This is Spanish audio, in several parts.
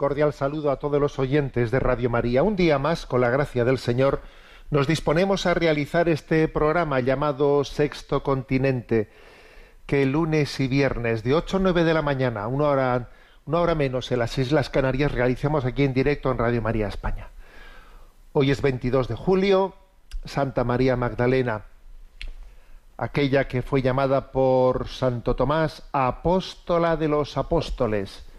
Cordial saludo a todos los oyentes de Radio María. Un día más, con la gracia del Señor, nos disponemos a realizar este programa llamado Sexto Continente, que lunes y viernes de 8 a 9 de la mañana, una hora, una hora menos en las Islas Canarias, realizamos aquí en directo en Radio María España. Hoy es 22 de julio, Santa María Magdalena, aquella que fue llamada por Santo Tomás apóstola de los apóstoles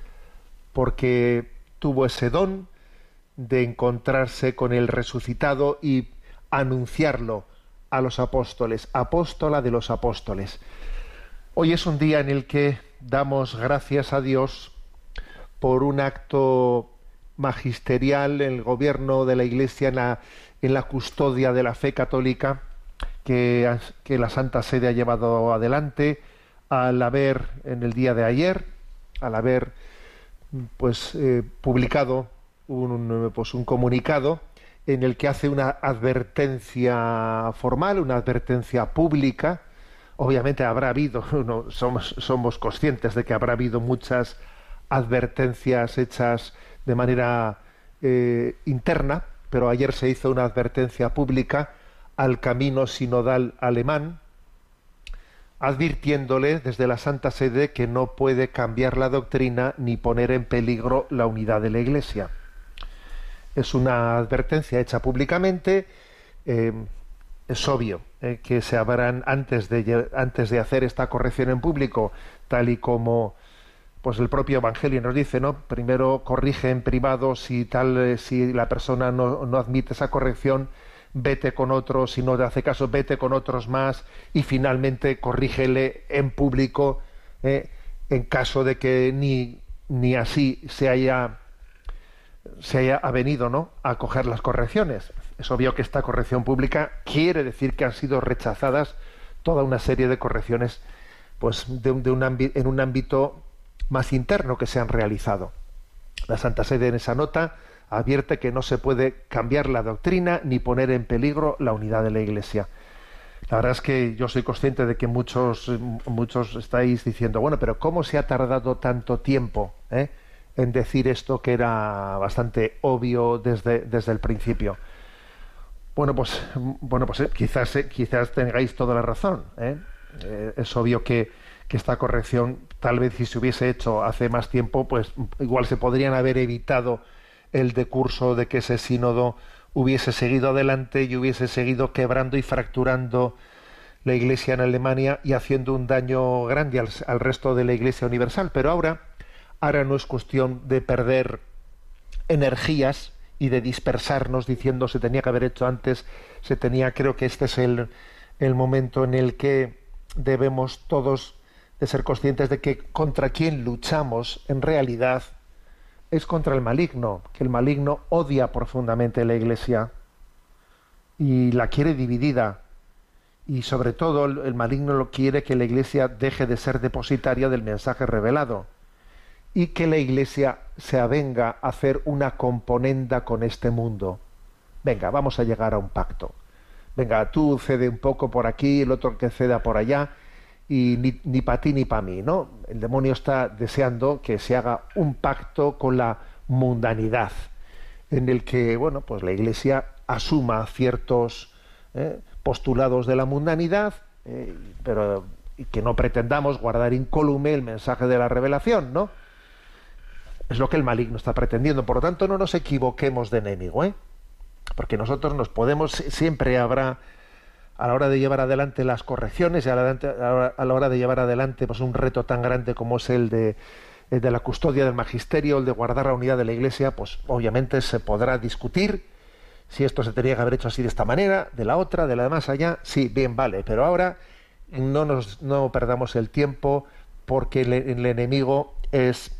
porque tuvo ese don de encontrarse con el resucitado y anunciarlo a los apóstoles, apóstola de los apóstoles. Hoy es un día en el que damos gracias a Dios por un acto magisterial en el gobierno de la Iglesia en la, en la custodia de la fe católica que, que la Santa Sede ha llevado adelante al haber en el día de ayer, al haber pues eh, publicado un, pues, un comunicado en el que hace una advertencia formal, una advertencia pública. Obviamente habrá habido, no, somos, somos conscientes de que habrá habido muchas advertencias hechas de manera eh, interna, pero ayer se hizo una advertencia pública al camino sinodal alemán, advirtiéndole desde la Santa Sede que no puede cambiar la doctrina ni poner en peligro la unidad de la Iglesia. Es una advertencia hecha públicamente. Eh, es obvio eh, que se habrán antes de antes de hacer esta corrección en público, tal y como pues el propio Evangelio nos dice, ¿no? Primero corrige en privado si tal eh, si la persona no, no admite esa corrección vete con otros, si no te hace caso, vete con otros más y finalmente corrígele en público eh, en caso de que ni, ni así se haya se haya venido ¿no? a coger las correcciones. Es obvio que esta corrección pública quiere decir que han sido rechazadas toda una serie de correcciones pues, de, de un en un ámbito más interno que se han realizado. La Santa Sede en esa nota advierte que no se puede cambiar la doctrina ni poner en peligro la unidad de la Iglesia. La verdad es que yo soy consciente de que muchos, muchos estáis diciendo, bueno, pero ¿cómo se ha tardado tanto tiempo eh, en decir esto que era bastante obvio desde, desde el principio? Bueno, pues, bueno, pues eh, quizás, eh, quizás tengáis toda la razón. es obvio que, que esta corrección, tal vez si se hubiese hecho hace más tiempo, pues igual se podrían haber evitado el decurso de que ese sínodo hubiese seguido adelante y hubiese seguido quebrando y fracturando la Iglesia en Alemania y haciendo un daño grande al, resto de la Iglesia universal. Pero ahora, ahora no es cuestión de perder energías y de dispersarnos diciendo se tenía que haber hecho antes, se tenía, creo que este es el, el momento en el que debemos todos de ser conscientes de que contra quién luchamos en realidad es contra el maligno, que el maligno odia profundamente la Iglesia y la quiere dividida. Y sobre todo el, maligno lo quiere que la Iglesia deje de ser depositaria del mensaje revelado y que la Iglesia se avenga a hacer una componenda con este mundo. Venga, vamos a llegar a un pacto. Venga, tú cede un poco por aquí, el otro que ceda por allá, y ni, ni para ti ni para mí, ¿no? El demonio está deseando que se haga un pacto con la mundanidad, en el que, bueno, pues la Iglesia asuma ciertos eh, postulados de la mundanidad, eh, pero que no pretendamos guardar incólume el mensaje de la revelación, ¿no? Es lo que el maligno está pretendiendo. Por lo tanto, no nos equivoquemos de enemigo, ¿eh? Porque nosotros nos podemos, siempre habrá a la hora de llevar adelante las correcciones y a la, hora de llevar adelante pues, un reto tan grande como es el de, de la custodia del magisterio, el de guardar la unidad de la Iglesia, pues obviamente se podrá discutir si esto se tenía que haber hecho así de esta manera, de la otra, de la de más allá, sí, bien, vale, pero ahora no nos no perdamos el tiempo porque el, enemigo es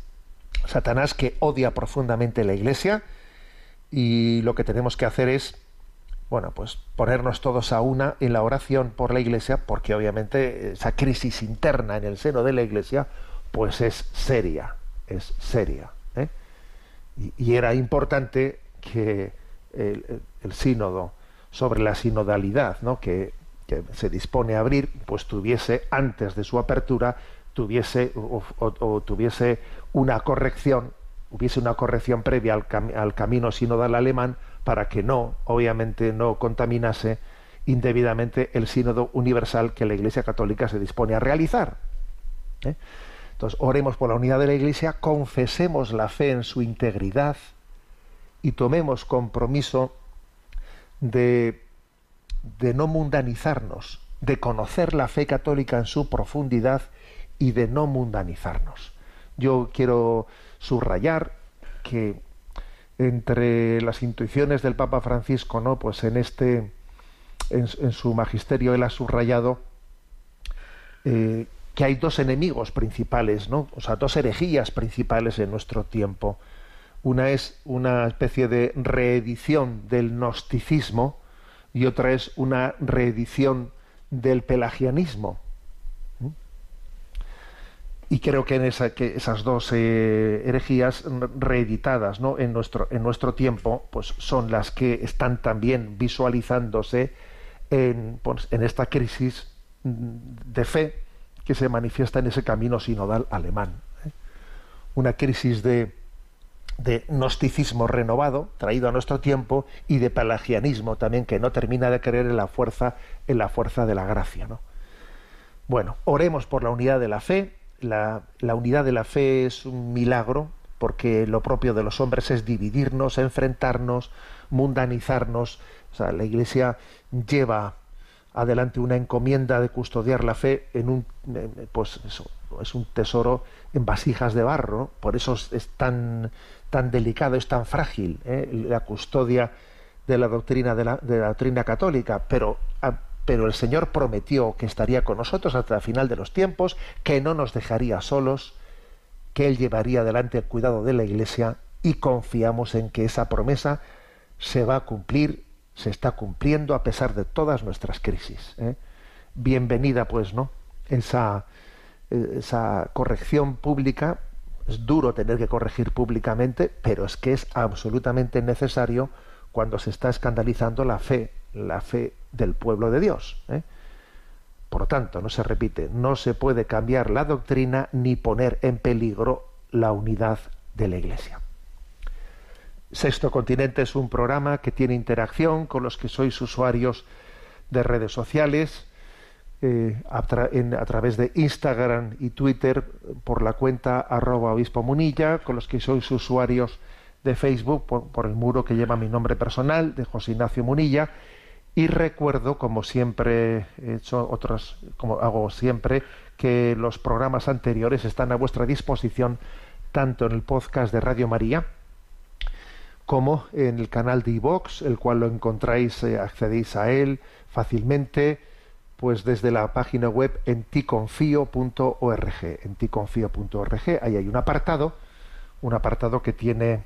Satanás que odia profundamente la Iglesia y lo que tenemos que hacer es bueno, pues ponernos todos a una en la oración por la Iglesia, porque obviamente esa crisis interna en el seno de la Iglesia, pues es seria, es seria. ¿eh? y, era importante que el, sínodo sobre la sinodalidad, ¿no? que, se dispone a abrir, pues tuviese antes de su apertura tuviese o, tuviese una corrección, hubiese una corrección previa al, al, camino sinodal alemán para que no, obviamente, no contaminase indebidamente el sínodo universal que la Iglesia Católica se dispone a realizar. ¿eh? Entonces, oremos por la unidad de la Iglesia, confesemos la fe en su integridad, y tomemos compromiso de, de no mundanizarnos, de conocer la fe católica en su profundidad y de no mundanizarnos. Yo quiero subrayar que entre las intuiciones del Papa Francisco, ¿no? Pues en este, en, su magisterio él ha subrayado eh, que hay dos enemigos principales, ¿no? O sea, dos herejías principales en nuestro tiempo. Una es una especie de reedición del gnosticismo y otra es una reedición del pelagianismo. Y creo que, en esas dos eh, herejías reeditadas en, nuestro, tiempo pues son las que están también visualizándose en, pues, en esta crisis de fe que se manifiesta en ese camino sinodal alemán. ¿eh? Una crisis de, de gnosticismo renovado, traído a nuestro tiempo, y de pelagianismo también, que no termina de creer en la fuerza, en la fuerza de la gracia. ¿no? Bueno, oremos por la unidad de la fe. La, la unidad de la fe es un milagro, porque lo propio de los hombres es dividirnos, enfrentarnos, mundanizarnos. O sea, la Iglesia lleva adelante una encomienda de custodiar la fe en un pues eso, es un tesoro en vasijas de barro, por eso es tan tan delicado, es tan frágil ¿eh? la custodia de la doctrina de la, doctrina católica, pero pero el Señor prometió que estaría con nosotros hasta el final de los tiempos, que no nos dejaría solos, que Él llevaría adelante el cuidado de la Iglesia y confiamos en que esa promesa se va a cumplir, se está cumpliendo a pesar de todas nuestras crisis. ¿eh? Bienvenida, pues, ¿no? Esa, esa corrección pública es duro tener que corregir públicamente, pero es que es absolutamente necesario cuando se está escandalizando la fe, la fe del pueblo de Dios. ¿eh? Por lo tanto, no se repite, no se puede cambiar la doctrina ni poner en peligro la unidad de la Iglesia. Sexto Continente es un programa que tiene interacción con los que sois usuarios de redes sociales, eh, a, través de Instagram y Twitter por la cuenta arroba obispo munilla, con los que sois usuarios de Facebook por, el muro que lleva mi nombre personal, de José Ignacio Munilla. Y recuerdo, como siempre he hecho otros, como hago siempre, que los programas anteriores están a vuestra disposición tanto en el podcast de Radio María como en el canal de iVox, el cual lo encontráis, eh, accedéis a él fácilmente pues desde la página web en ticonfio.org. En ticonfio.org, ahí hay un apartado, un apartado que tiene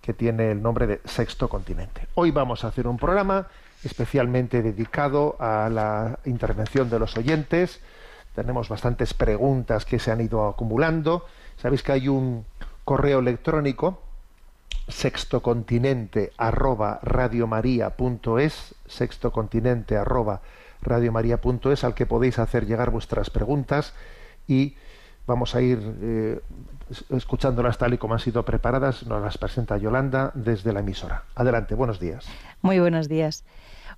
que tiene el nombre de Sexto Continente. Hoy vamos a hacer un programa especialmente dedicado a la intervención de los oyentes. Tenemos bastantes preguntas que se han ido acumulando. Sabéis que hay un correo electrónico sextocontinente arroba radiomaria.es sextocontinente arroba radiomaria.es al que podéis hacer llegar vuestras preguntas y vamos a ir eh, escuchándolas tal y como han sido preparadas. Nos las presenta Yolanda desde la emisora. Adelante, buenos días. Muy buenos días.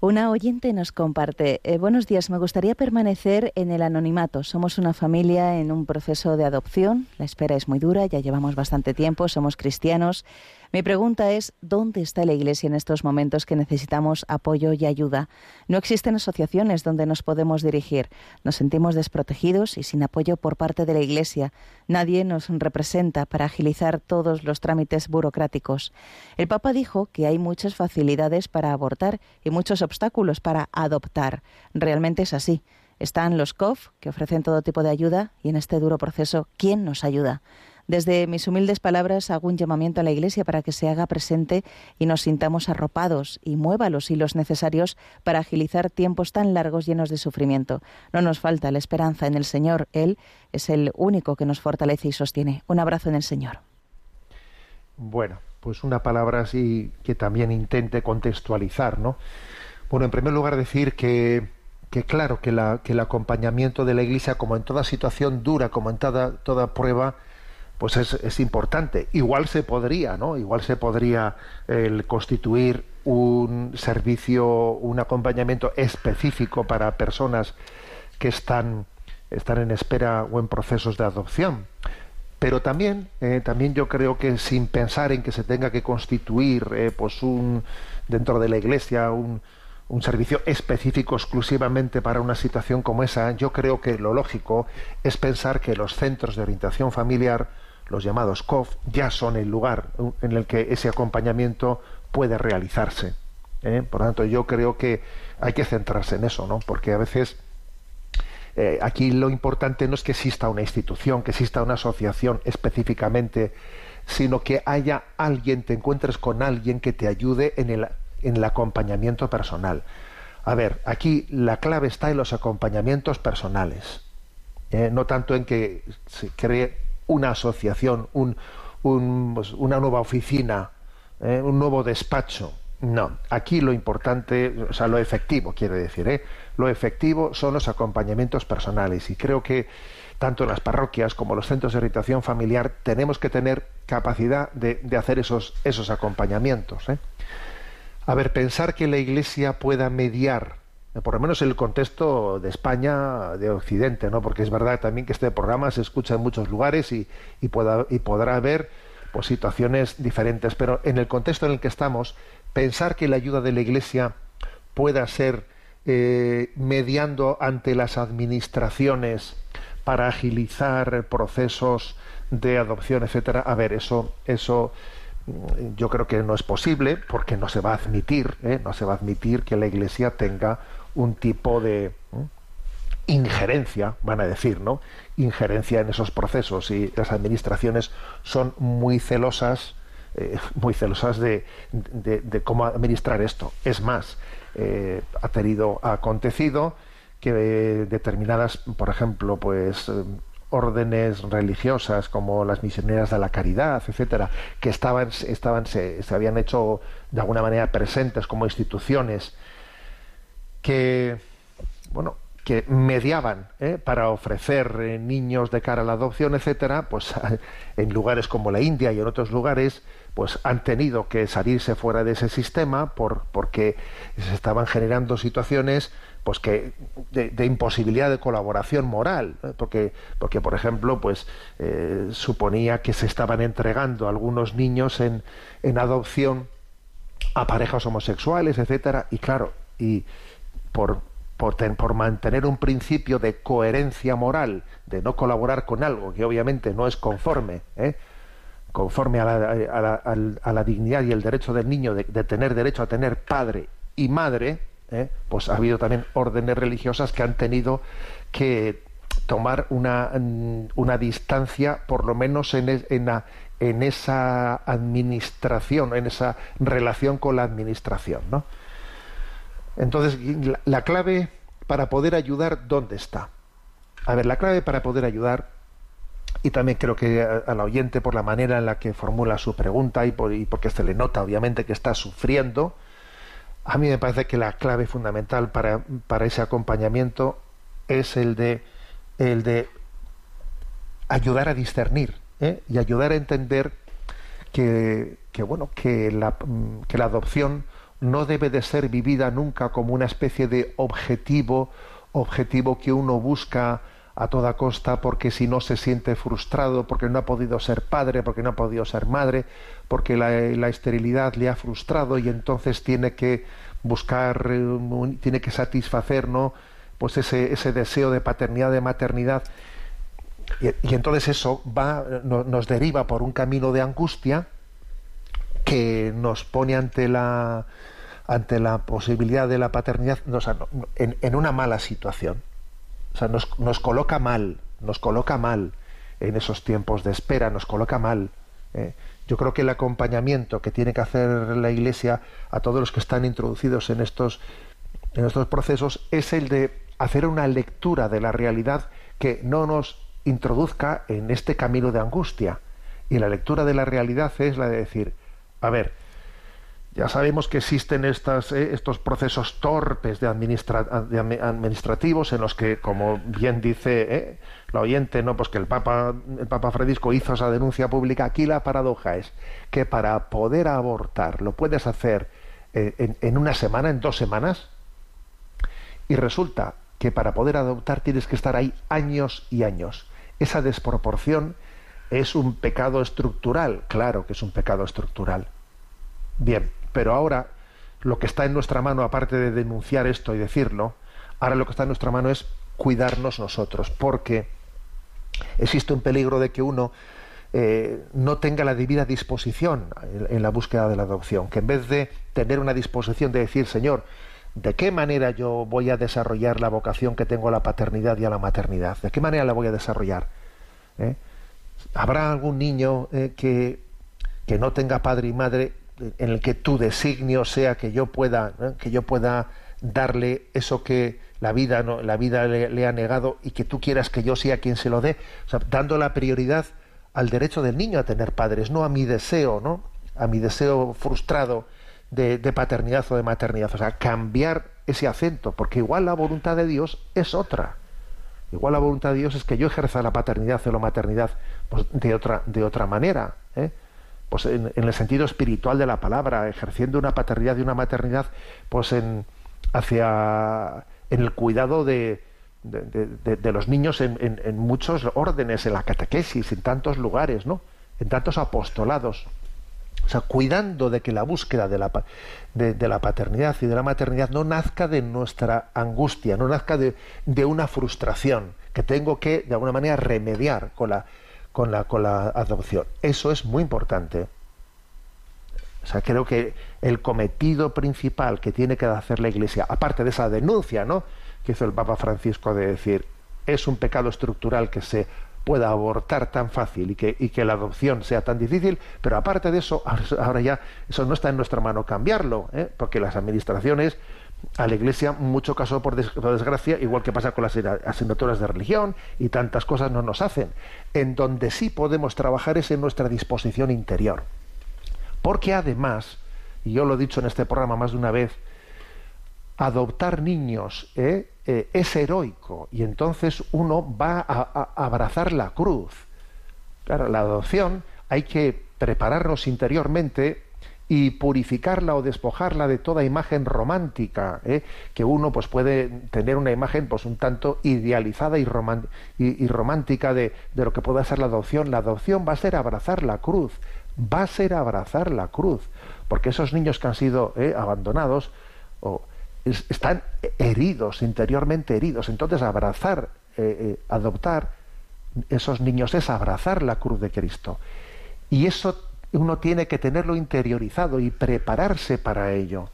Una oyente nos comparte, eh, buenos días, me gustaría permanecer en el anonimato. Somos una familia en un proceso de adopción, la espera es muy dura, ya llevamos bastante tiempo, somos cristianos, Mi pregunta es, ¿dónde está la Iglesia en estos momentos que necesitamos apoyo y ayuda? No existen asociaciones donde nos podemos dirigir. Nos sentimos desprotegidos y sin apoyo por parte de la Iglesia. Nadie nos representa para agilizar todos los trámites burocráticos. El Papa dijo que hay muchas facilidades para abortar y muchos obstáculos para adoptar. Realmente es así. Están los COF, que ofrecen todo tipo de ayuda, y en este duro proceso, ¿quién nos ayuda? Desde mis humildes palabras hago un llamamiento a la Iglesia para que se haga presente y nos sintamos arropados y mueva los hilos necesarios para agilizar tiempos tan largos llenos de sufrimiento. No nos falta la esperanza en el Señor. Él es el único que nos fortalece y sostiene. Un abrazo en el Señor. Bueno, pues una palabra así que también intente contextualizar, ¿no? Bueno, en primer lugar decir que, que claro, que, la, que el acompañamiento de la Iglesia, como en toda situación dura, como en toda, toda prueba, pues es, importante. Igual se podría, ¿no? Igual se podría constituir un servicio, un acompañamiento específico para personas que están, están en espera o en procesos de adopción. Pero también, eh, también yo creo que sin pensar en que se tenga que constituir, eh, pues un dentro de la Iglesia un servicio específico exclusivamente para una situación como esa, yo creo que lo lógico es pensar que los centros de orientación familiar, los llamados COF, ya son el lugar en el que ese acompañamiento puede realizarse. ¿eh? Por lo tanto, yo creo que hay que centrarse en eso, ¿no? Porque a veces eh, aquí lo importante no es que exista una institución, que exista una asociación específicamente, sino que haya alguien, te encuentres con alguien que te ayude en el en el acompañamiento personal. A ver, aquí la clave está en los acompañamientos personales, ¿eh? no tanto en que se cree una asociación, un, pues, una nueva oficina, ¿eh? un nuevo despacho. No, aquí lo importante, o sea, lo efectivo, quiere decir, ¿eh? lo efectivo son los acompañamientos personales y creo que tanto las parroquias como los centros de orientación familiar tenemos que tener capacidad de, de hacer esos, esos acompañamientos. ¿eh? A ver, pensar que la Iglesia pueda mediar, por lo menos en el contexto de España, de Occidente, ¿no? Porque es verdad también que este programa se escucha en muchos lugares y, y, y podrá haber pues, situaciones diferentes, pero en el contexto en el que estamos, pensar que la ayuda de la Iglesia pueda ser eh, mediando ante las administraciones para agilizar procesos de adopción, etcétera. A ver, eso, eso yo creo que no es posible porque no se va a admitir, ¿eh? no se va a admitir que la Iglesia tenga un tipo de injerencia, van a decir, ¿no? Injerencia en esos procesos y las administraciones son muy celosas, eh, muy celosas de, de, cómo administrar esto. Es más, eh, ha tenido, ha acontecido que determinadas, por ejemplo, pues órdenes religiosas como las misioneras de la caridad, etcétera, que estaban, estaban se, se, habían hecho de alguna manera presentes como instituciones que bueno que mediaban ¿eh? para ofrecer eh, niños de cara a la adopción, etcétera, pues en lugares como la India y en otros lugares, pues han tenido que salirse fuera de ese sistema por, porque se estaban generando situaciones pues que de, imposibilidad de colaboración moral porque porque por ejemplo pues eh, suponía que se estaban entregando algunos niños en, en adopción a parejas homosexuales etcétera y claro y por por, por, mantener un principio de coherencia moral, de no colaborar con algo que obviamente no es conforme, ¿eh? conforme a la, a, la, a la, dignidad y el derecho del niño de, tener derecho a tener padre y madre, ¿eh? pues ha habido también órdenes religiosas que han tenido que tomar una, una distancia, por lo menos en, en, la, en, esa administración, en esa relación con la administración. ¿no? Entonces, la, la clave para poder ayudar, ¿dónde está? A ver, la clave para poder ayudar, y también creo que al oyente por la manera en la que formula su pregunta y, por, y porque se le nota obviamente que está sufriendo, a mí me parece que la clave fundamental para, para ese acompañamiento es el de, el de ayudar a discernir ¿eh? y ayudar a entender que, que bueno que la, que la adopción no debe de ser vivida nunca como una especie de objetivo objetivo que uno busca a toda costa porque si no se siente frustrado, porque no ha podido ser padre, porque no ha podido ser madre, porque la, la esterilidad le ha frustrado y entonces tiene que buscar, eh, tiene que satisfacer, ¿no? Pues ese, ese deseo de paternidad, de maternidad. Y, entonces eso va, no- nos deriva por un camino de angustia que nos pone ante la ante la posibilidad de la paternidad no, o sea, en una mala situación. O sea, nos, nos coloca mal, nos coloca mal en esos tiempos de espera, nos coloca mal. eh. Yo creo que el acompañamiento que tiene que hacer la Iglesia a todos los que están introducidos en estos, en estos procesos es el de hacer una lectura de la realidad que no nos introduzca en este camino de angustia. Y la lectura de la realidad es la de decir, a ver, ya sabemos que existen eh, estos procesos torpes de, administra- de admi- administrativos en los que, como bien dice eh, la oyente, no, pues que el Papa, el Papa Francisco hizo esa denuncia pública. Aquí la paradoja es que para poder abortar lo puedes hacer eh, en una semana, en dos semanas, y resulta que para poder adoptar tienes que estar ahí años y años. Esa desproporción es un pecado estructural, claro que es un pecado estructural. Bien, pero ahora lo que está en nuestra mano, aparte de denunciar esto y decirlo, ahora lo que está en nuestra mano es cuidarnos nosotros, porque existe un peligro de que uno eh, no tenga la debida disposición en, la búsqueda de la adopción, que en vez de tener una disposición de decir, Señor, ¿de qué manera yo voy a desarrollar la vocación que tengo a la paternidad y a la maternidad? ¿De qué manera la voy a desarrollar? ¿Eh? ¿Habrá algún niño eh, que, que no tenga padre y madre en el que tu designio sea que yo pueda que yo pueda darle eso que la vida no la vida le, ha negado y que tú quieras que yo sea quien se lo dé. Dando la prioridad al derecho del niño a tener padres no a mi deseo no a mi deseo frustrado de, de paternidad o de maternidad. O sea cambiar ese acento porque igual la voluntad de Dios es otra. Igual la voluntad de Dios es que yo ejerza la paternidad o la maternidad pues, de otra de otra manera ¿eh? Pues en, el sentido espiritual de la palabra, ejerciendo una paternidad y una maternidad, pues en hacia en el cuidado de, de, los niños en, en, en, muchos órdenes, en la catequesis, en tantos lugares, ¿no? En tantos apostolados. O sea, cuidando de que la búsqueda de la, de, la paternidad y de la maternidad no nazca de nuestra angustia, no nazca de, de una frustración que tengo que, de alguna manera, remediar con la, con la, con la adopción. Eso es muy importante. O sea, creo que el cometido principal que tiene que hacer la Iglesia, aparte de esa denuncia, ¿no? que hizo el Papa Francisco de decir es un pecado estructural que se pueda abortar tan fácil y que, y que la adopción sea tan difícil, pero aparte de eso, ahora ya eso no está en nuestra mano cambiarlo, ¿eh? porque las administraciones a la Iglesia, mucho caso por, des por, desgracia, igual que pasa con las asignaturas de religión y tantas cosas no nos hacen. En donde sí podemos trabajar es en nuestra disposición interior. Porque además, y yo lo he dicho en este programa más de una vez, adoptar niños ¿eh? Eh, es heroico y entonces uno va a, a abrazar la cruz. Claro, la adopción hay que prepararnos interiormente y purificarla o despojarla de toda imagen romántica, ¿eh? que uno pues puede tener una imagen pues un tanto idealizada y, y, romántica de, de, lo que pueda ser la adopción. La adopción va a ser abrazar la cruz, va a ser abrazar la cruz, porque esos niños que han sido ¿eh? abandonados o, es, están heridos, interiormente heridos. Entonces abrazar, eh, adoptar esos niños es abrazar la cruz de Cristo. Y eso uno tiene que tenerlo interiorizado y prepararse para ello.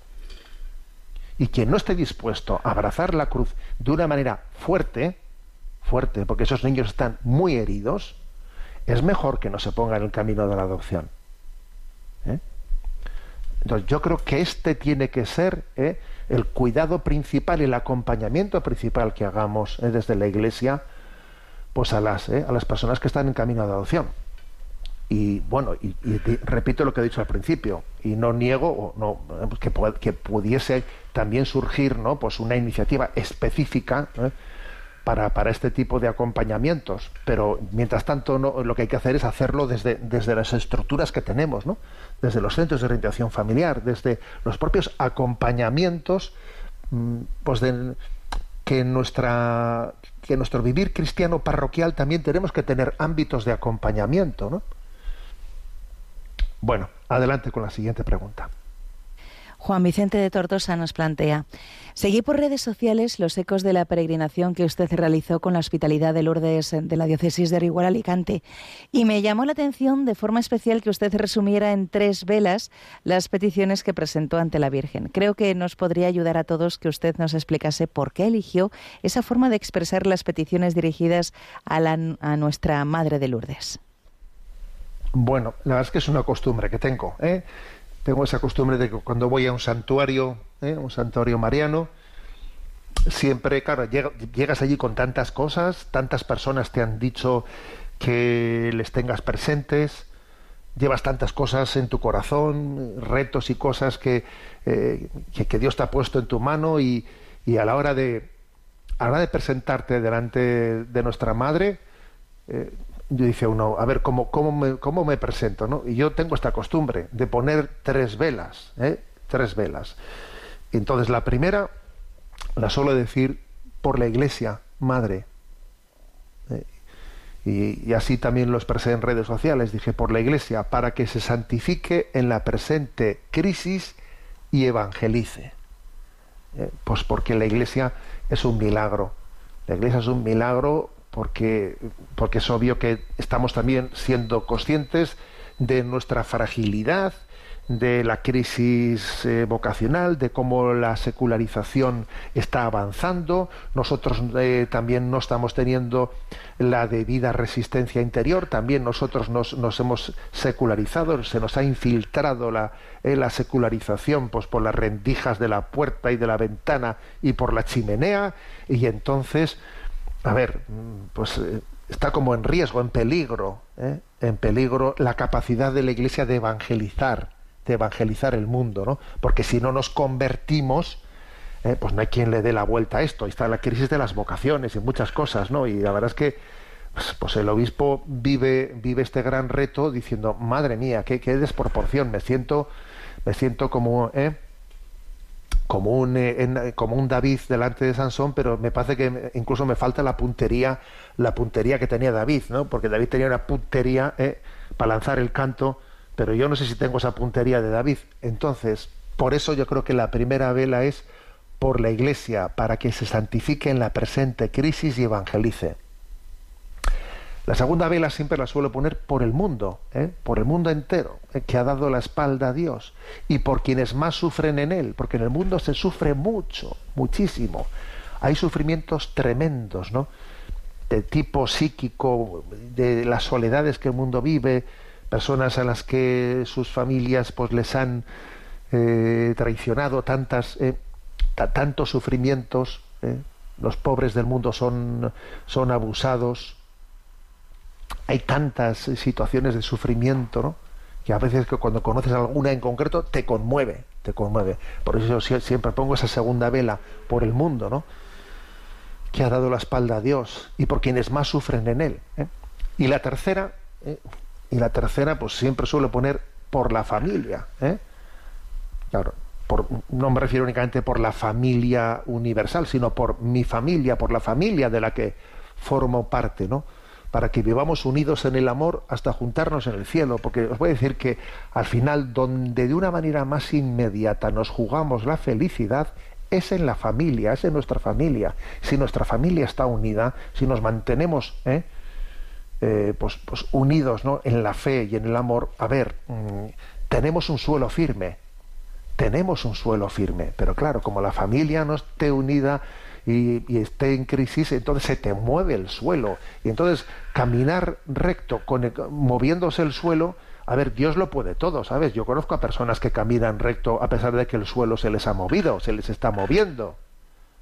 Y quien no esté dispuesto a abrazar la cruz de una manera fuerte, fuerte, porque esos niños están muy heridos, es mejor que no se ponga en el camino de la adopción. ¿Eh? Entonces yo creo que este tiene que ser ¿eh? el cuidado principal, el acompañamiento principal que hagamos ¿eh? desde la Iglesia, pues a las, a las personas que están en camino de adopción y bueno y, repito lo que he dicho al principio y no niego o no que, que pudiese también surgir no pues una iniciativa específica ¿eh? para, para este tipo de acompañamientos pero mientras tanto no, lo que hay que hacer es hacerlo desde, desde las estructuras que tenemos no desde los centros de orientación familiar desde los propios acompañamientos pues de que nuestra que nuestro vivir cristiano parroquial también tenemos que tener ámbitos de acompañamiento, ¿no? Bueno, adelante con la siguiente pregunta. Juan Vicente de Tortosa nos plantea, seguí por redes sociales los ecos de la peregrinación que usted realizó con la hospitalidad de Lourdes de la diócesis de Orihuela Alicante y me llamó la atención de forma especial que usted resumiera en tres velas las peticiones que presentó ante la Virgen. Creo que nos podría ayudar a todos que usted nos explicase por qué eligió esa forma de expresar las peticiones dirigidas a, a nuestra Madre de Lourdes. Bueno, la verdad es que es una costumbre que tengo. ¿eh? Tengo esa costumbre de que cuando voy a un santuario, ¿eh? un santuario mariano, siempre, claro, llegas allí con tantas cosas, tantas personas te han dicho que les tengas presentes, llevas tantas cosas en tu corazón, retos y cosas que, eh, que, Dios te ha puesto en tu mano y, y, a la hora de a la hora de presentarte delante de nuestra madre, eh, yo dice uno, a ver, ¿cómo, cómo, me, cómo me presento? ¿no? Y yo tengo esta costumbre de poner tres velas, ¿eh? tres velas. Entonces la primera la suelo decir por la iglesia, madre. ¿eh? Y, y, así también lo expresé en redes sociales, dije por la iglesia, para que se santifique en la presente crisis y evangelice. ¿eh? Pues porque la iglesia es un milagro. La iglesia es un milagro porque, porque es obvio que estamos también siendo conscientes de nuestra fragilidad, de la crisis eh, vocacional, de cómo la secularización está avanzando. Nosotros eh, también no estamos teniendo la debida resistencia interior, también nosotros nos, nos hemos secularizado, se nos ha infiltrado la, eh, la secularización pues, por las rendijas de la puerta y de la ventana y por la chimenea, y entonces a ver, pues eh, está como en riesgo, en peligro, ¿eh? en peligro la capacidad de la Iglesia de evangelizar, de evangelizar el mundo, ¿no? Porque si no nos convertimos, ¿eh? pues no hay quien le dé la vuelta a esto. Ahí está la crisis de las vocaciones y muchas cosas, ¿no? Y la verdad es que pues, pues el obispo vive, vive este gran reto diciendo, madre mía, qué, qué desproporción, me siento, me siento como, ¿eh? Como un, eh, como un David delante de Sansón, pero me parece que incluso me falta la puntería, la puntería que tenía David, ¿no? Porque David tenía una puntería eh, para lanzar el canto, pero yo no sé si tengo esa puntería de David. Entonces, por eso yo creo que la primera vela es por la Iglesia, para que se santifique en la presente crisis y evangelice. La segunda vela siempre la suelo poner por el mundo, ¿eh? por el mundo entero, ¿eh? que ha dado la espalda a Dios, y por quienes más sufren en él, porque en el mundo se sufre mucho, muchísimo. Hay sufrimientos tremendos, ¿no? De tipo psíquico, de las soledades que el mundo vive, personas a las que sus familias pues les han eh, traicionado, tantas, tantos sufrimientos. Los pobres del mundo son, son abusados, hay tantas situaciones de sufrimiento, ¿no? que a veces que cuando conoces alguna en concreto te conmueve, te conmueve. Por eso yo siempre pongo esa segunda vela por el mundo, ¿no? Que ha dado la espalda a Dios y por quienes más sufren en él. ¿eh? Y la tercera, ¿eh? y la tercera, pues siempre suelo poner por la familia. ¿eh? Claro, por, no me refiero únicamente por la familia universal, sino por mi familia, por la familia de la que formo parte, ¿no? Para que vivamos unidos en el amor hasta juntarnos en el cielo, porque os voy a decir que al final donde de una manera más inmediata nos jugamos la felicidad es en la familia, es en nuestra familia. Si nuestra familia está unida, si nos mantenemos ¿eh? Eh, pues, pues, unidos ¿no? en la fe y en el amor, a ver, mm, tenemos un suelo firme, tenemos un suelo firme, pero claro, como la familia no esté unida, y, esté en crisis, entonces se te mueve el suelo. Y entonces caminar recto, con moviéndose el suelo, a ver, Dios lo puede todo, ¿sabes? Yo conozco a personas que caminan recto a pesar de que el suelo se les ha movido, se les está moviendo,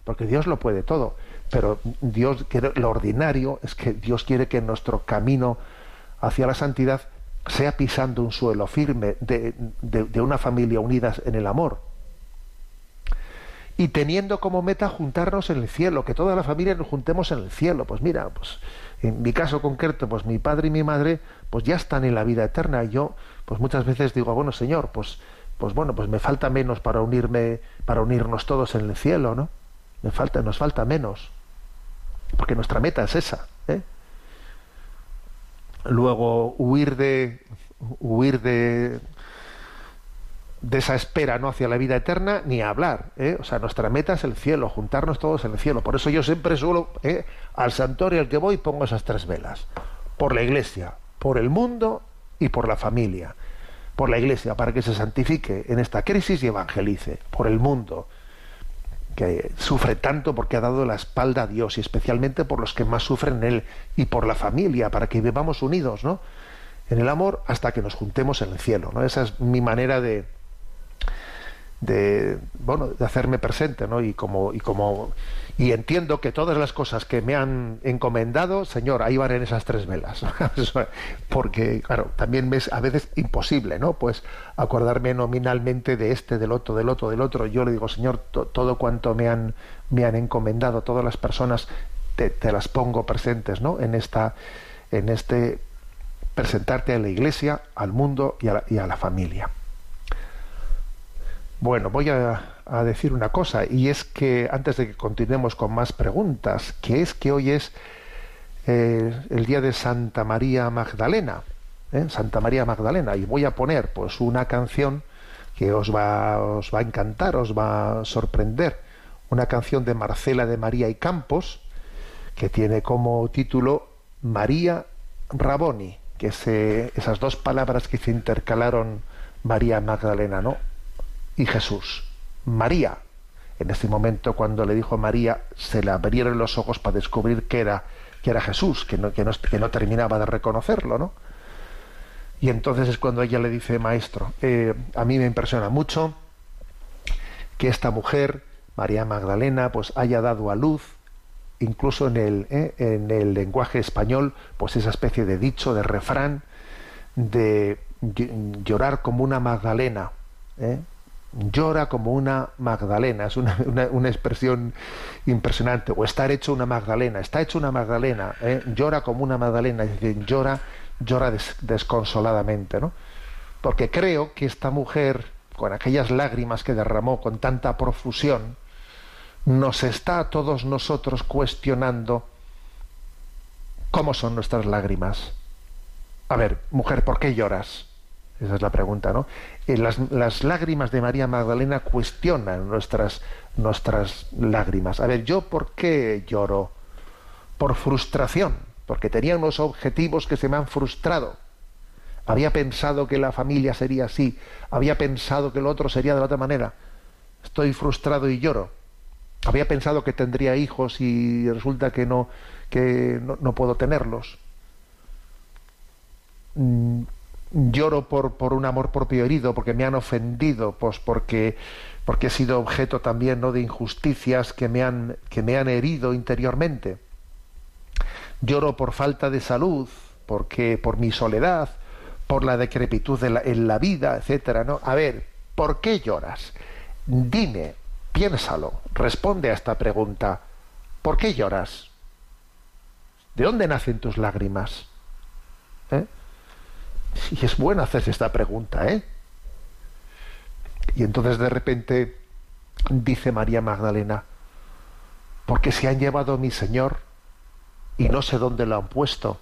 porque Dios lo puede todo. Pero Dios, lo ordinario es que Dios quiere que nuestro camino hacia la santidad sea pisando un suelo firme de, de una familia unida en el amor y teniendo como meta juntarnos en el cielo, que toda la familia nos juntemos en el cielo. Pues mira, pues en mi caso concreto, pues mi padre y mi madre, pues ya están en la vida eterna. Y yo, pues muchas veces digo, bueno, Señor, pues, pues bueno, pues me falta menos para unirme, para unirnos todos en el cielo, ¿no? me falta, nos falta menos, porque nuestra meta es esa. ¿eh? Luego huir de huir de de esa espera no hacia la vida eterna ni hablar ¿eh? o sea nuestra meta es el cielo juntarnos todos en el cielo. Por eso yo siempre suelo ¿eh? al santuario al que voy pongo esas tres velas. Por la iglesia por el mundo y por la familia. Por la iglesia para que se santifique en esta crisis y evangelice. Por el mundo que sufre tanto porque ha dado la espalda a Dios y especialmente por los que más sufren en él y por la familia para que vivamos unidos no en el amor hasta que nos juntemos en el cielo no esa es mi manera de de bueno de hacerme presente no y como y como y entiendo que todas las cosas que me han encomendado señor ahí van en esas tres velas. Porque claro también es a veces imposible no pues acordarme nominalmente de este del otro del otro del otro. Yo le digo señor todo cuanto me han me han encomendado todas las personas te, las pongo presentes no en esta en este presentarte a la iglesia al mundo y a y a la familia bueno, voy a, decir una cosa, y es que antes de que continuemos con más preguntas, que es que hoy es eh, el día de Santa María Magdalena, ¿eh? Santa María Magdalena, y voy a poner pues una canción que os va, os va a encantar, os va a sorprender, una canción de Marcela de María y Campos, que tiene como título María Raboni, que es esas dos palabras que se intercalaron María Magdalena, ¿no? Y Jesús. María. En este momento, cuando le dijo María, se le abrieron los ojos para descubrir que era, que era Jesús, que no, que, no, que no terminaba de reconocerlo, ¿no? Y entonces es cuando ella le dice, maestro, eh, a mí me impresiona mucho que esta mujer, María Magdalena, pues haya dado a luz, incluso en el, eh, en el lenguaje español, pues esa especie de dicho, de refrán, de llorar como una Magdalena. ¿eh? Llora como una Magdalena, es una, expresión impresionante, o estar hecho una Magdalena, está hecho una Magdalena, ¿eh? llora como una Magdalena, es decir, llora, llora desconsoladamente, ¿no? Porque creo que esta mujer, con aquellas lágrimas que derramó con tanta profusión, nos está a todos nosotros cuestionando cómo son nuestras lágrimas. A ver, mujer, ¿por qué lloras? Esa es la pregunta, ¿no? Eh, las, lágrimas de María Magdalena cuestionan nuestras, nuestras lágrimas. A ver, ¿yo por qué lloro? Por frustración, porque tenía unos objetivos que se me han frustrado. Había pensado que la familia sería así, había pensado que el otro sería de la otra manera. Estoy frustrado y lloro. Había pensado que tendría hijos y resulta que no, que no puedo tenerlos mm, lloro por, por un amor propio herido, porque me han ofendido, pues porque, porque he sido objeto también ¿no? de injusticias que me, han, que me han herido interiormente. Lloro por falta de salud, porque por mi soledad, por la decrepitud en la vida, etcétera, ¿no? A ver, ¿por qué lloras? Dime, piénsalo, responde a esta pregunta. ¿Por qué lloras? ¿De dónde nacen tus lágrimas? Y es bueno hacerse esta pregunta, ¿eh? Y entonces de repente dice María Magdalena, porque se han llevado a mi Señor y no sé dónde lo han puesto.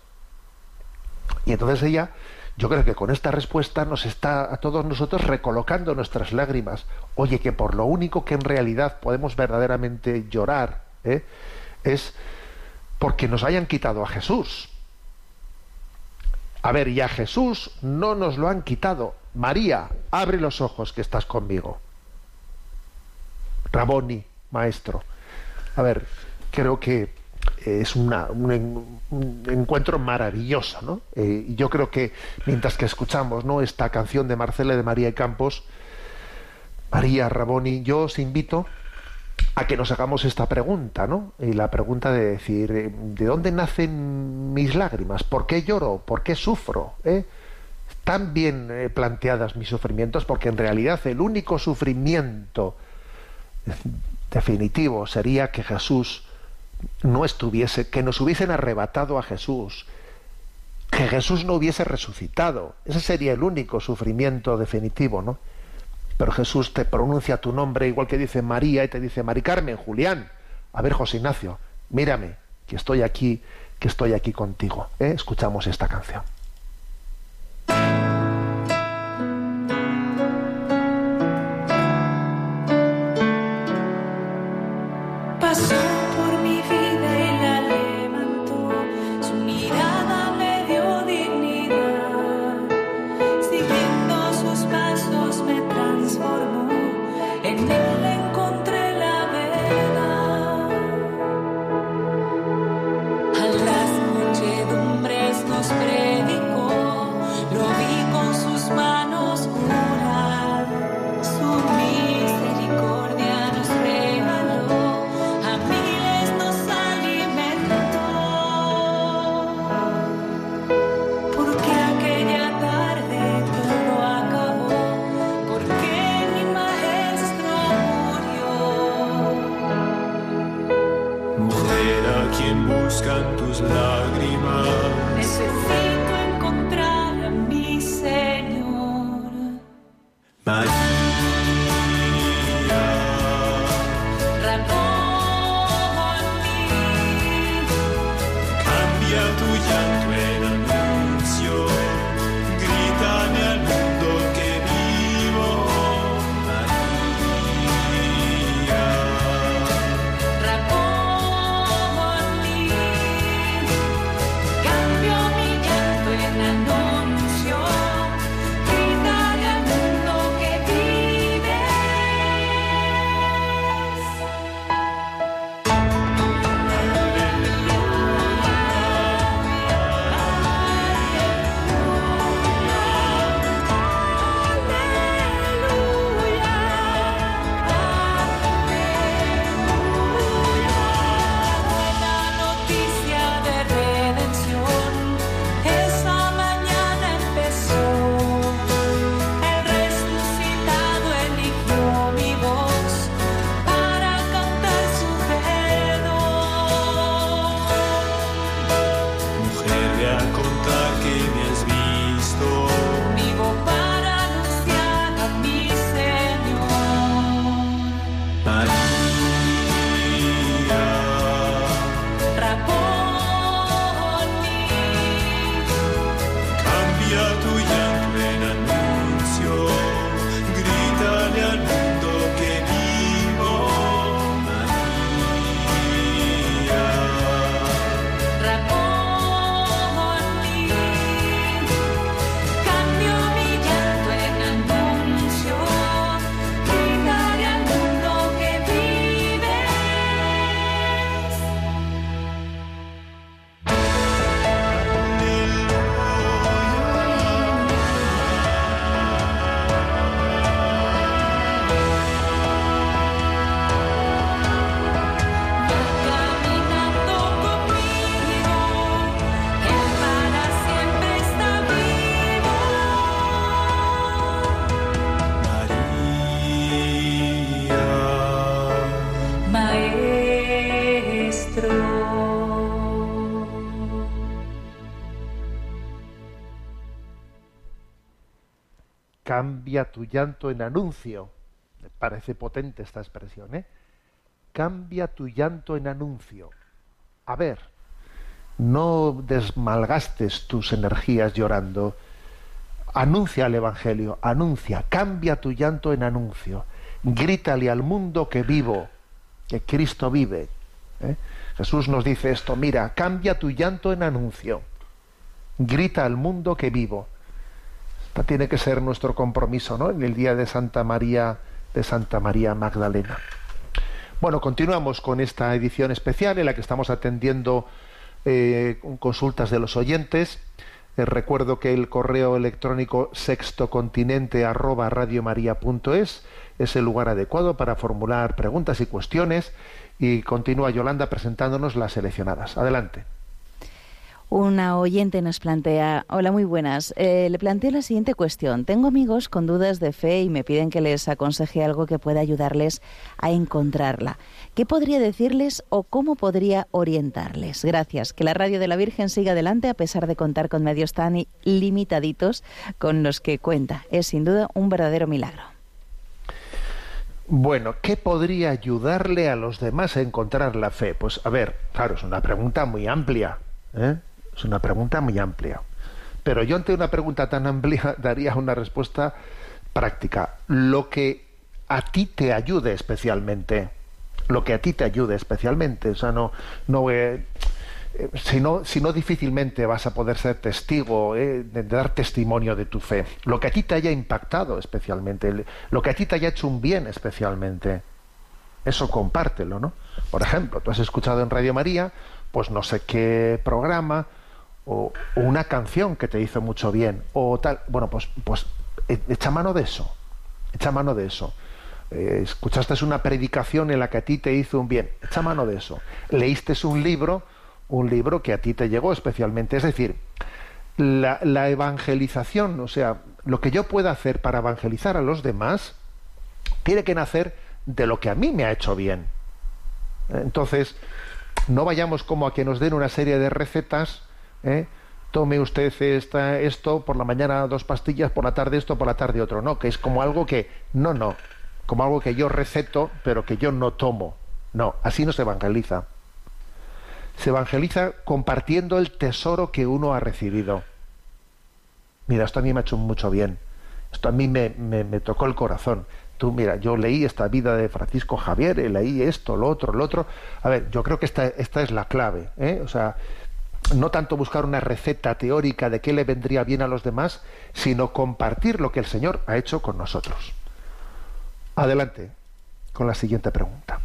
Y entonces ella, yo creo que con esta respuesta nos está a todos nosotros recolocando nuestras lágrimas. Oye, que por lo único que en realidad podemos verdaderamente llorar ¿eh? es porque nos hayan quitado a Jesús. A ver, y a Jesús no nos lo han quitado. María, abre los ojos que estás conmigo. Raboni, maestro. A ver, creo que es un, encuentro maravilloso, ¿no? Eh, yo creo que mientras que escuchamos ¿no? esta canción de Marcela de María y Campos, María Raboni, yo os invito a que nos hagamos esta pregunta, ¿no? Y la pregunta de decir, eh, ¿de dónde nacen mis lágrimas? ¿Por qué lloro? ¿Por qué sufro? ¿Eh? Están bien eh, planteadas mis sufrimientos porque en realidad el único sufrimiento definitivo sería que Jesús no estuviese, que nos hubiesen arrebatado a Jesús, que Jesús no hubiese resucitado. Ese sería el único sufrimiento definitivo, ¿no? Pero Jesús te pronuncia tu nombre igual que dice María y te dice Mari Carmen, Julián, A ver, José Ignacio, mírame, que estoy aquí, que estoy aquí contigo. ¿eh? Escuchamos esta canción. quien buscan tus lágrimas. Necesito encontrar a mi Señor. Tu llanto en anuncio. Parece potente esta expresión, ¿eh? Cambia tu llanto en anuncio. A ver, no desmalgastes tus energías llorando. Anuncia el Evangelio, anuncia, cambia tu llanto en anuncio. Grítale al mundo que vivo, que Cristo vive. ¿eh? Jesús nos dice esto, mira, cambia tu llanto en anuncio. Grita al mundo que vivo tiene que ser nuestro compromiso, ¿no? En el día de Santa María, de Santa María Magdalena. Bueno, continuamos con esta edición especial en la que estamos atendiendo eh, consultas de los oyentes. Eh, recuerdo que el correo electrónico sextocontinente arroba es el lugar adecuado para formular preguntas y cuestiones. Y continúa Yolanda presentándonos las seleccionadas. Adelante. Una oyente nos plantea, hola, muy buenas. Eh, le planteo la siguiente cuestión. Tengo amigos con dudas de fe y me piden que les aconseje algo que pueda ayudarles a encontrarla. ¿Qué podría decirles o cómo podría orientarles? Gracias. Que la Radio de la Virgen siga adelante a pesar de contar con medios tan limitaditos con los que cuenta. Es sin duda un verdadero milagro. Bueno, ¿qué podría ayudarle a los demás a encontrar la fe? Pues a ver, claro, es una pregunta muy amplia. ¿eh? Es una pregunta muy amplia. Pero yo ante una pregunta tan amplia daría una respuesta práctica. Lo que a ti te ayude especialmente. Lo que a ti te ayude especialmente. O sea, no, no eh, si no, si no difícilmente vas a poder ser testigo, eh, de, dar testimonio de tu fe. Lo que a ti te haya impactado especialmente, lo que a ti te haya hecho un bien especialmente, eso compártelo, ¿no? Por ejemplo, tú has escuchado en Radio María, pues no sé qué programa, o, una canción que te hizo mucho bien, o tal, bueno, pues, pues e, echa mano de eso, echa mano de eso. Eh, escuchaste una predicación en la que a ti te hizo un bien, echa mano de eso. Leíste un libro, un libro que a ti te llegó especialmente. Es decir, la, la, evangelización, o sea, lo que yo pueda hacer para evangelizar a los demás, tiene que nacer de lo que a mí me ha hecho bien. Entonces, no vayamos como a que nos den una serie de recetas, ¿eh? tome usted esta, esto, por la mañana dos pastillas, por la tarde esto, por la tarde otro, no, que es como algo que, no, no, como algo que yo receto, pero que yo no tomo. No, así no se evangeliza se evangeliza compartiendo el tesoro que uno ha recibido. Mira, esto a mí me ha hecho mucho bien. Esto a mí me, tocó el corazón. Tú, mira, yo leí esta vida de Francisco Javier, leí esto, lo otro, lo otro. A ver, yo creo que esta, esta es la clave. ¿eh? O sea, no tanto buscar una receta teórica de qué le vendría bien a los demás, sino compartir lo que el Señor ha hecho con nosotros. Adelante con la siguiente pregunta.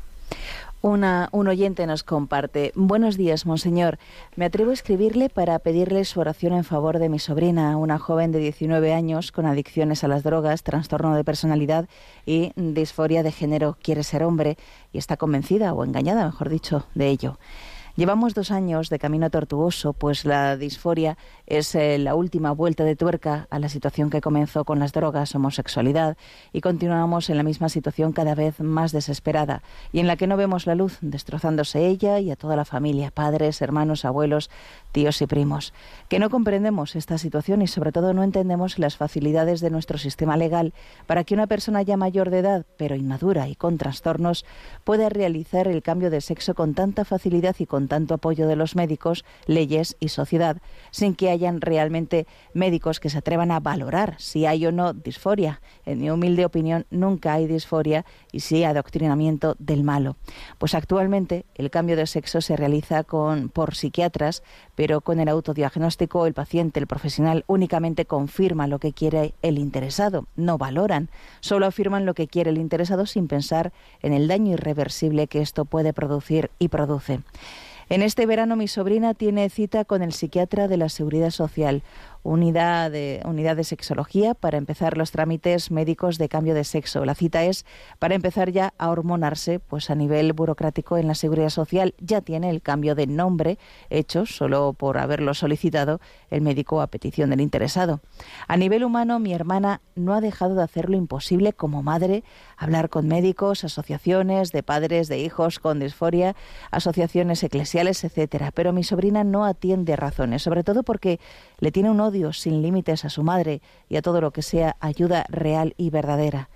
Una, un oyente nos comparte. Buenos días, monseñor. Me atrevo a escribirle para pedirle su oración en favor de mi sobrina, una joven de 19 años con adicciones a las drogas, trastorno de personalidad y disforia de género. Quiere ser hombre y está convencida o engañada, mejor dicho, de ello. Llevamos dos años de camino tortuoso, pues la disforia es eh, la última vuelta de tuerca a la situación que comenzó con las drogas, homosexualidad, y continuamos en la misma situación cada vez más desesperada, y en la que no vemos la luz, destrozándose ella y a toda la familia, padres, hermanos, abuelos, tíos y primos. Que no comprendemos esta situación y sobre todo no entendemos las facilidades de nuestro sistema legal para que una persona ya mayor de edad, pero inmadura y con trastornos, pueda realizar el cambio de sexo con tanta facilidad y con tanto apoyo de los médicos, leyes y sociedad, sin que hayan realmente médicos que se atrevan a valorar si hay o no disforia. En mi humilde opinión, nunca hay disforia y sí adoctrinamiento del malo. Pues actualmente el cambio de sexo se realiza con, por psiquiatras, pero con el autodiagnóstico el paciente, el profesional, únicamente confirma lo que quiere el interesado, no valoran, solo afirman lo que quiere el interesado sin pensar en el daño irreversible que esto puede producir y produce. En este verano mi sobrina tiene cita con el psiquiatra de la Seguridad Social, unidad de, sexología para empezar los trámites médicos de cambio de sexo. La cita es para empezar ya a hormonarse, pues a nivel burocrático en la seguridad social ya tiene el cambio de nombre hecho solo por haberlo solicitado el médico a petición del interesado. A nivel humano, mi hermana no ha dejado de hacer lo imposible como madre, hablar con médicos, asociaciones de padres de hijos con disforia, asociaciones eclesiales, etcétera. Pero mi sobrina no atiende razones, sobre todo porque le tiene un odio sin límites a su madre y a todo lo que sea ayuda real y verdadera.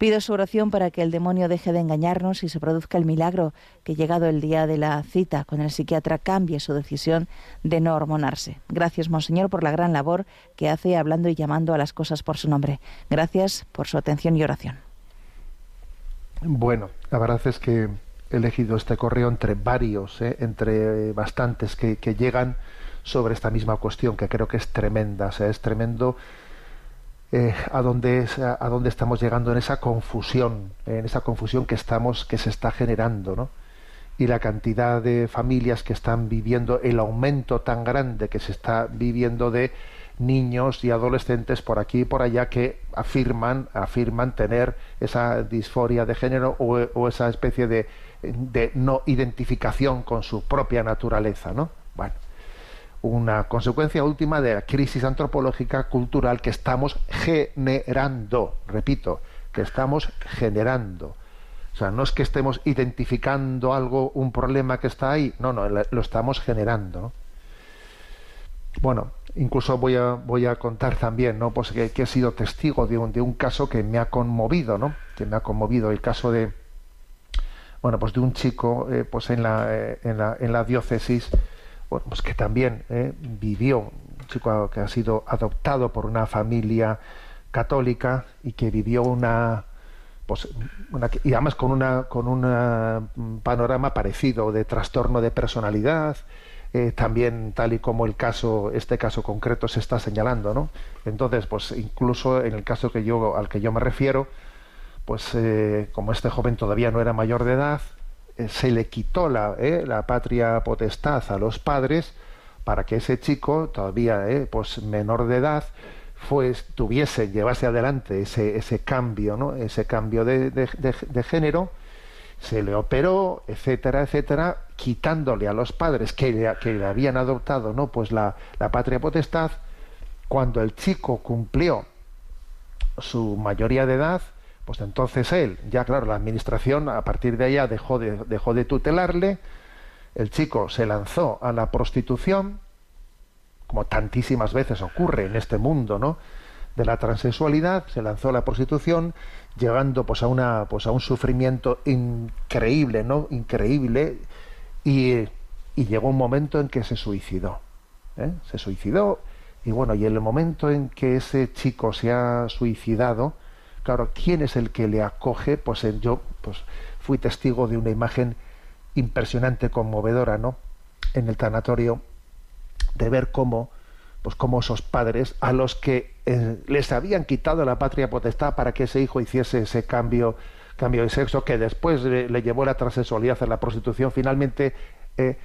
Pido su oración para que el demonio deje de engañarnos y se produzca el milagro que llegado el día de la cita con el psiquiatra cambie su decisión de no hormonarse. Gracias, Monseñor, por la gran labor que hace hablando y llamando a las cosas por su nombre. Gracias por su atención y oración. Bueno, la verdad es que he elegido este correo entre varios, ¿eh? entre bastantes que, que llegan sobre esta misma cuestión que creo que es tremenda, o sea, es tremendo eh, a dónde a dónde estamos llegando en esa confusión, en esa confusión que estamos que se está generando, ¿no? Y la cantidad de familias que están viviendo el aumento tan grande que se está viviendo de niños y adolescentes por aquí y por allá que afirman afirman tener esa disforia de género o, o esa especie de, de no identificación con su propia naturaleza, ¿no? Bueno, una consecuencia última de la crisis antropológica cultural que estamos generando, repito, que estamos generando. O sea, no es que estemos identificando algo, un problema que está ahí, no, no, lo estamos generando. bueno, incluso voy a, voy a contar también, ¿no? Pues que, he sido testigo de un, de un caso que me ha conmovido, ¿no? Que me ha conmovido el caso de, bueno, pues de un chico, eh, pues en la, eh, en la, en la diócesis, bueno, pues que también eh, vivió, un chico que ha sido adoptado por una familia católica y que vivió una, pues, una y además con una con un panorama parecido de trastorno de personalidad, eh, también tal y como el caso este caso concreto se está señalando no entonces pues incluso en el caso que yo al que yo me refiero pues eh, como este joven todavía no era mayor de edad eh, se le quitó la, la patria potestad a los padres para que ese chico todavía pues menor de edad pues tuviese llevase adelante ese, ese cambio no ese cambio de, de, de género. Se le operó, etcétera, etcétera, quitándole a los padres que le, que le habían adoptado, ¿no? Pues la, la, patria potestad, cuando el chico cumplió su mayoría de edad, pues entonces él, ya claro, la administración a partir de allá dejó de, dejó de tutelarle, el chico se lanzó a la prostitución, como tantísimas veces ocurre en este mundo, ¿no? de la transexualidad, se lanzó a la prostitución, llegando pues a una pues a un sufrimiento increíble no increíble y, y llegó un momento en que se suicidó ¿eh? se suicidó y bueno y en el momento en que ese chico se ha suicidado claro quién es el que le acoge pues yo pues fui testigo de una imagen impresionante conmovedora no en el tanatorio de ver cómo pues como esos padres a los que eh, les habían quitado la patria potestad para que ese hijo hiciese ese cambio cambio de sexo que después le, llevó la transexualidad a la prostitución finalmente eh,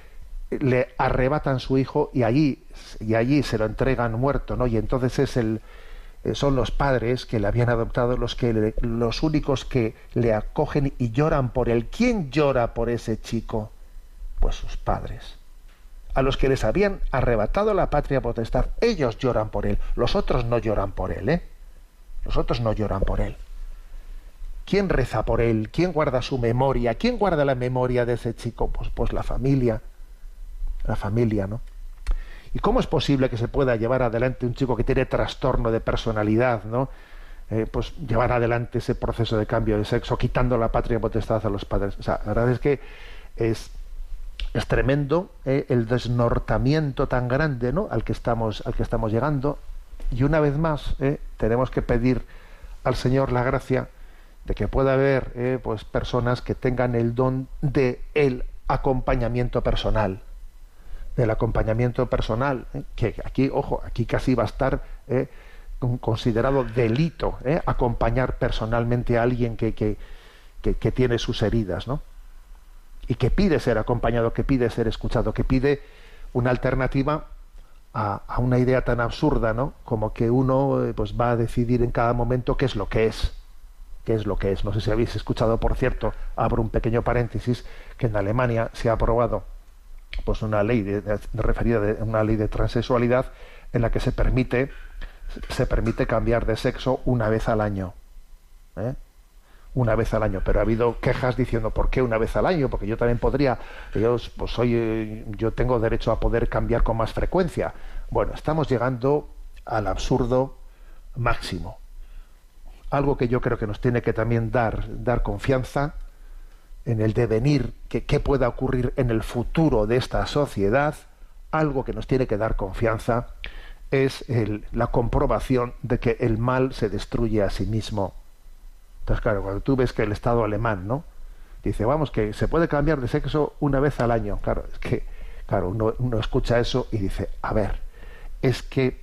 le arrebatan su hijo y allí y allí se lo entregan muerto no y entonces es el son los padres que le habían adoptado los que los únicos que le acogen y lloran por él quién llora por ese chico pues sus padres a los que les habían arrebatado la patria potestad, ellos lloran por él, los otros no lloran por él, ¿eh? Los otros no lloran por él. ¿Quién reza por él? ¿Quién guarda su memoria? ¿Quién guarda la memoria de ese chico? Pues, pues la familia. La familia, ¿no? ¿Y cómo es posible que se pueda llevar adelante un chico que tiene trastorno de personalidad, ¿no? Eh, pues llevar adelante ese proceso de cambio de sexo, quitando la patria potestad a los padres. O sea, la verdad es que es, es tremendo eh, el desnortamiento tan grande ¿no? al, que estamos, al que estamos llegando. Y una vez más eh, tenemos que pedir al Señor la gracia de que pueda haber pues personas que tengan el don de acompañamiento personal del acompañamiento personal que aquí ojo aquí casi va a estar considerado delito acompañar personalmente a alguien que, que, que tiene sus heridas no y que pide ser acompañado, que pide ser escuchado, que pide una alternativa a, una idea tan absurda, ¿no? Como que uno eh, pues va a decidir en cada momento qué es lo que es, qué es lo que es. No sé si habéis escuchado, por cierto, abro un pequeño paréntesis, que en Alemania se ha aprobado pues una ley de, referida a una ley de transexualidad en la que se permite se permite cambiar de sexo una vez al año. ¿eh? una vez al año, pero ha habido quejas diciendo ¿por qué una vez al año? Porque yo también podría, yo pues soy, yo tengo derecho a poder cambiar con más frecuencia. Bueno, estamos llegando al absurdo máximo. Algo que yo creo que nos tiene que también dar, dar confianza en el devenir, que pueda ocurrir en el futuro de esta sociedad, algo que nos tiene que dar confianza es la comprobación de que el mal se destruye a sí mismo entonces, claro, cuando tú ves que el Estado alemán, ¿no? Dice, vamos, que se puede cambiar de sexo una vez al año. Claro, es que, claro, uno, escucha eso y dice, a ver, es que,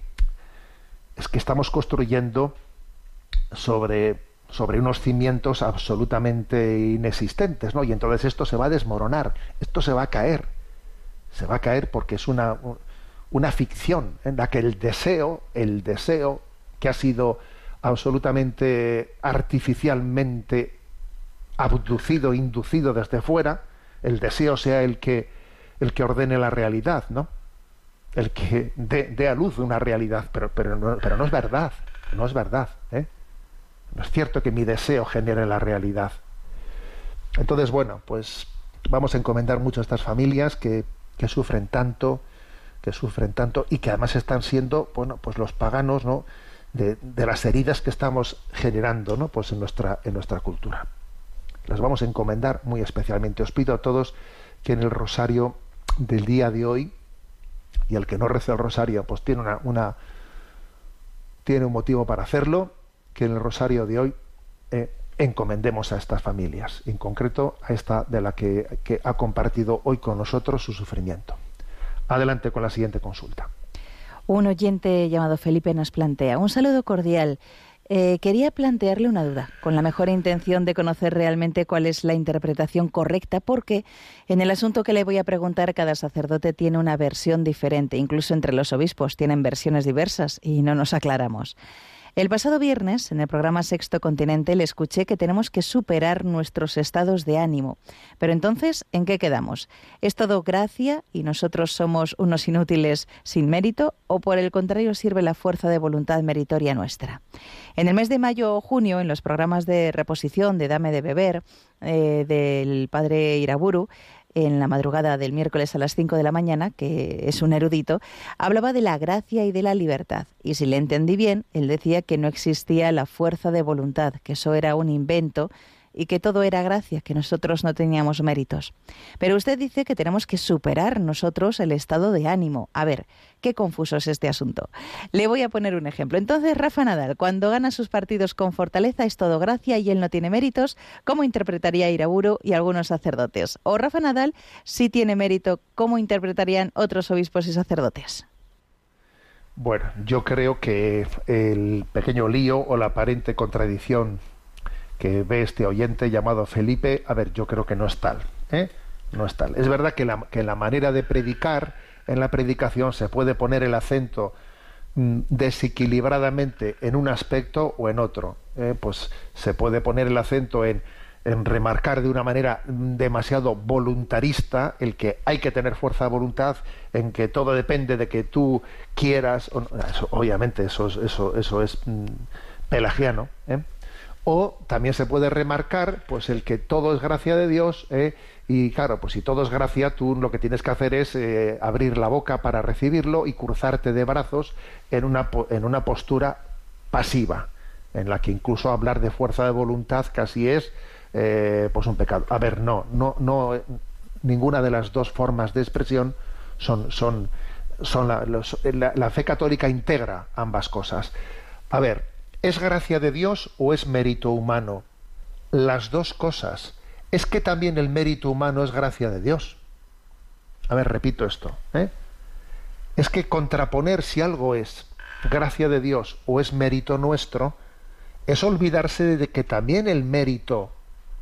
es que estamos construyendo sobre, sobre unos cimientos absolutamente inexistentes, ¿no? Y entonces esto se va a desmoronar, esto se va a caer, se va a caer porque es una, una ficción en la que el deseo, el deseo que ha sido absolutamente artificialmente abducido, inducido desde fuera, el deseo sea el que, el que ordene la realidad, ¿no? El que dé, a luz una realidad, pero, pero, no, pero no es verdad, no es verdad, ¿eh? No es cierto que mi deseo genere la realidad. Entonces, bueno, pues vamos a encomendar mucho a estas familias que, sufren tanto, que sufren tanto y que además están siendo, bueno, pues los paganos, ¿no? De, de las heridas que estamos generando, ¿no? Pues en nuestra, en nuestra cultura. Las vamos a encomendar muy especialmente. Os pido a todos que en el rosario del día de hoy, y el que no reza el rosario, pues tiene una, una tiene un motivo para hacerlo, que en el rosario de hoy eh, encomendemos a estas familias, en concreto a esta de la que, ha compartido hoy con nosotros su sufrimiento. Adelante con la siguiente consulta. Un oyente llamado Felipe nos plantea un saludo cordial. Eh, quería plantearle una duda, con la mejor intención de conocer realmente cuál es la interpretación correcta, porque en el asunto que le voy a preguntar, cada sacerdote tiene una versión diferente, incluso entre los obispos tienen versiones diversas y no nos aclaramos. El pasado viernes, en el programa Sexto Continente, le escuché que tenemos que superar nuestros estados de ánimo. Pero entonces, ¿en qué quedamos? ¿Es todo gracia y nosotros somos unos inútiles sin mérito? ¿O por el contrario sirve la fuerza de voluntad meritoria nuestra? En el mes de mayo o junio, en los programas de reposición de Dame de Beber eh, del padre Iraburu, en la madrugada del miércoles a las 5 de la mañana, que es un erudito, hablaba de la gracia y de la libertad. Y si le entendí bien, él decía que no existía la fuerza de voluntad, que eso era un invento y que todo era gracia, que nosotros no teníamos méritos. Pero usted dice que tenemos que superar nosotros el estado de ánimo. A ver, qué confuso es este asunto. Le voy a poner un ejemplo. Entonces, Rafa Nadal, cuando gana sus partidos con fortaleza, es todo gracia y él no tiene méritos, ¿cómo interpretaría Iraburo y algunos sacerdotes? O Rafa Nadal, si tiene mérito, ¿cómo interpretarían otros obispos y sacerdotes? Bueno, yo creo que el pequeño lío o la aparente contradicción que ve este oyente llamado Felipe, a ver, yo creo que no es tal. ¿eh? No es tal. Es verdad que la, que la manera de predicar, en la predicación se puede poner el acento mm, desequilibradamente en un aspecto o en otro. ¿eh? Pues se puede poner el acento en, en remarcar de una manera demasiado voluntarista el que hay que tener fuerza de voluntad, en que todo depende de que tú quieras. obviamente eso, eso, eso es mm, pelagiano. ¿eh? O también se puede remarcar pues el que todo es gracia de Dios ¿eh? y claro pues si todo es gracia tú lo que tienes que hacer es eh, abrir la boca para recibirlo y cruzarte de brazos en una en una postura pasiva en la que incluso hablar de fuerza de voluntad casi es eh, pues un pecado a ver no no no ninguna de las dos formas de expresión son son son la fe católica integra ambas cosas a ver ¿Es gracia de Dios o es mérito humano? Las dos cosas. Es que también el mérito humano es gracia de Dios. A ver, repito esto. ¿eh? Es que contraponer si algo es gracia de Dios o es mérito nuestro, es olvidarse de que también el mérito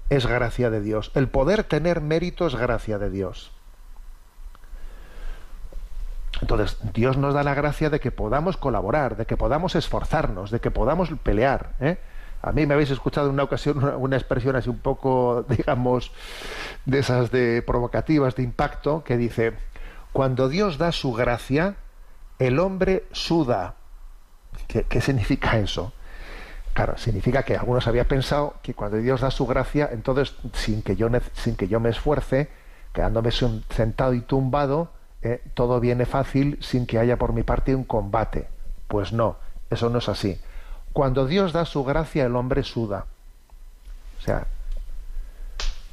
es gracia de Dios. El poder tener mérito es gracia de Dios. Entonces, Dios nos da la gracia de que podamos colaborar, de que podamos esforzarnos, de que podamos pelear. ¿eh? A mí me habéis escuchado en una ocasión una, expresión así un poco, digamos, de esas de provocativas, de impacto, que dice, cuando Dios da su gracia, el hombre suda. ¿Qué, qué significa eso? Claro, significa que algunos habían pensado que cuando Dios da su gracia, entonces, sin que yo, sin que yo me esfuerce, quedándome sentado y tumbado, eh, todo viene fácil sin que haya por mi parte un combate. Pues no, eso no es así. Cuando Dios da su gracia, el hombre suda. O sea,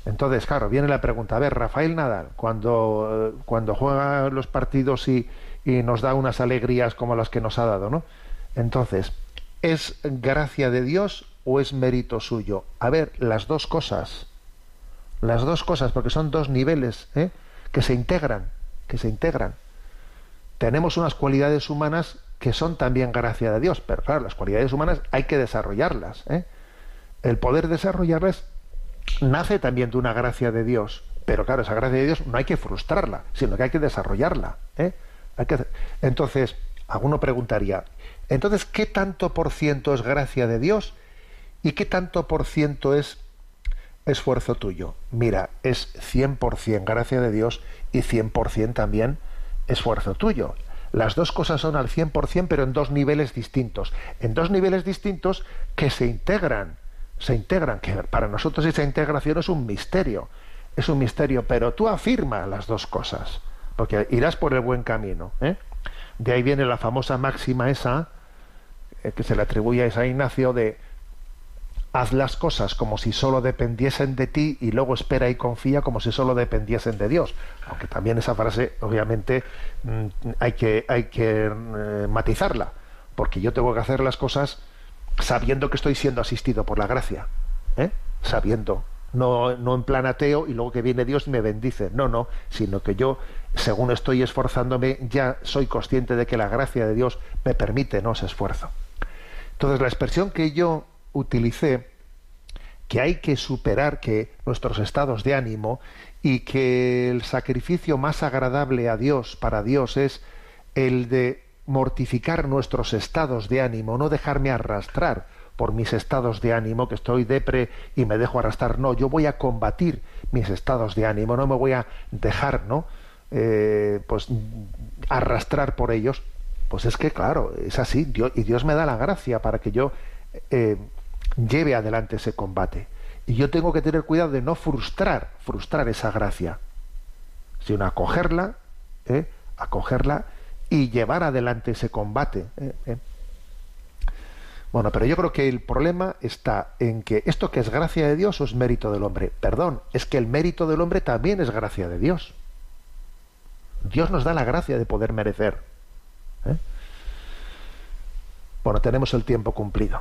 entonces, claro, viene la pregunta, a ver, Rafael Nadal, cuando, eh, cuando juega los partidos y, y nos da unas alegrías como las que nos ha dado, ¿no? Entonces, ¿es gracia de Dios o es mérito suyo? A ver, las dos cosas. Las dos cosas, porque son dos niveles ¿eh? que se integran que se integran. Tenemos unas cualidades humanas que son también gracia de Dios, pero claro, las cualidades humanas hay que desarrollarlas. ¿eh? El poder desarrollarlas nace también de una gracia de Dios, pero claro, esa gracia de Dios no hay que frustrarla, sino que hay que desarrollarla. ¿eh? Entonces, alguno preguntaría, entonces, ¿qué tanto por ciento es gracia de Dios y qué tanto por ciento es esfuerzo tuyo? Mira, es 100% gracia de Dios y 100% también esfuerzo tuyo. Las dos cosas son al 100%, pero en dos niveles distintos. En dos niveles distintos que se integran. Se integran, que para nosotros esa integración es un misterio. Es un misterio, pero tú afirma las dos cosas. porque irás por el buen camino. ¿eh? De ahí viene la famosa máxima esa, eh, que se le atribuye a San Ignacio, de haz las cosas como si solo dependiesen de ti y luego espera y confía como si solo dependiesen de Dios. Aunque también esa frase, obviamente, mm, hay que, hay que eh, matizarla, porque yo tengo que hacer las cosas sabiendo que estoy siendo asistido por la gracia, ¿eh? sabiendo, no, no en plan ateo y luego que viene Dios y me bendice, no, no, sino que yo, según estoy esforzándome, ya soy consciente de que la gracia de Dios me permite no ese esfuerzo. Entonces, la expresión que yo utilicé que hay que superar que nuestros estados de ánimo y que el sacrificio más agradable a Dios para Dios es el de mortificar nuestros estados de ánimo, no dejarme arrastrar por mis estados de ánimo, que estoy depre y me dejo arrastrar. No, yo voy a combatir mis estados de ánimo, no me voy a dejar, ¿no? Eh, pues arrastrar por ellos. Pues es que, claro, es así, Dios, y Dios me da la gracia para que yo eh, lleve adelante ese combate. Y yo tengo que tener cuidado de no frustrar, frustrar esa gracia, sino acogerla, ¿eh? acogerla y llevar adelante ese combate. ¿eh? ¿Eh? Bueno, pero yo creo que el problema está en que esto que es gracia de Dios o es mérito del hombre. Perdón, es que el mérito del hombre también es gracia de Dios. Dios nos da la gracia de poder merecer. ¿eh? Bueno, tenemos el tiempo cumplido.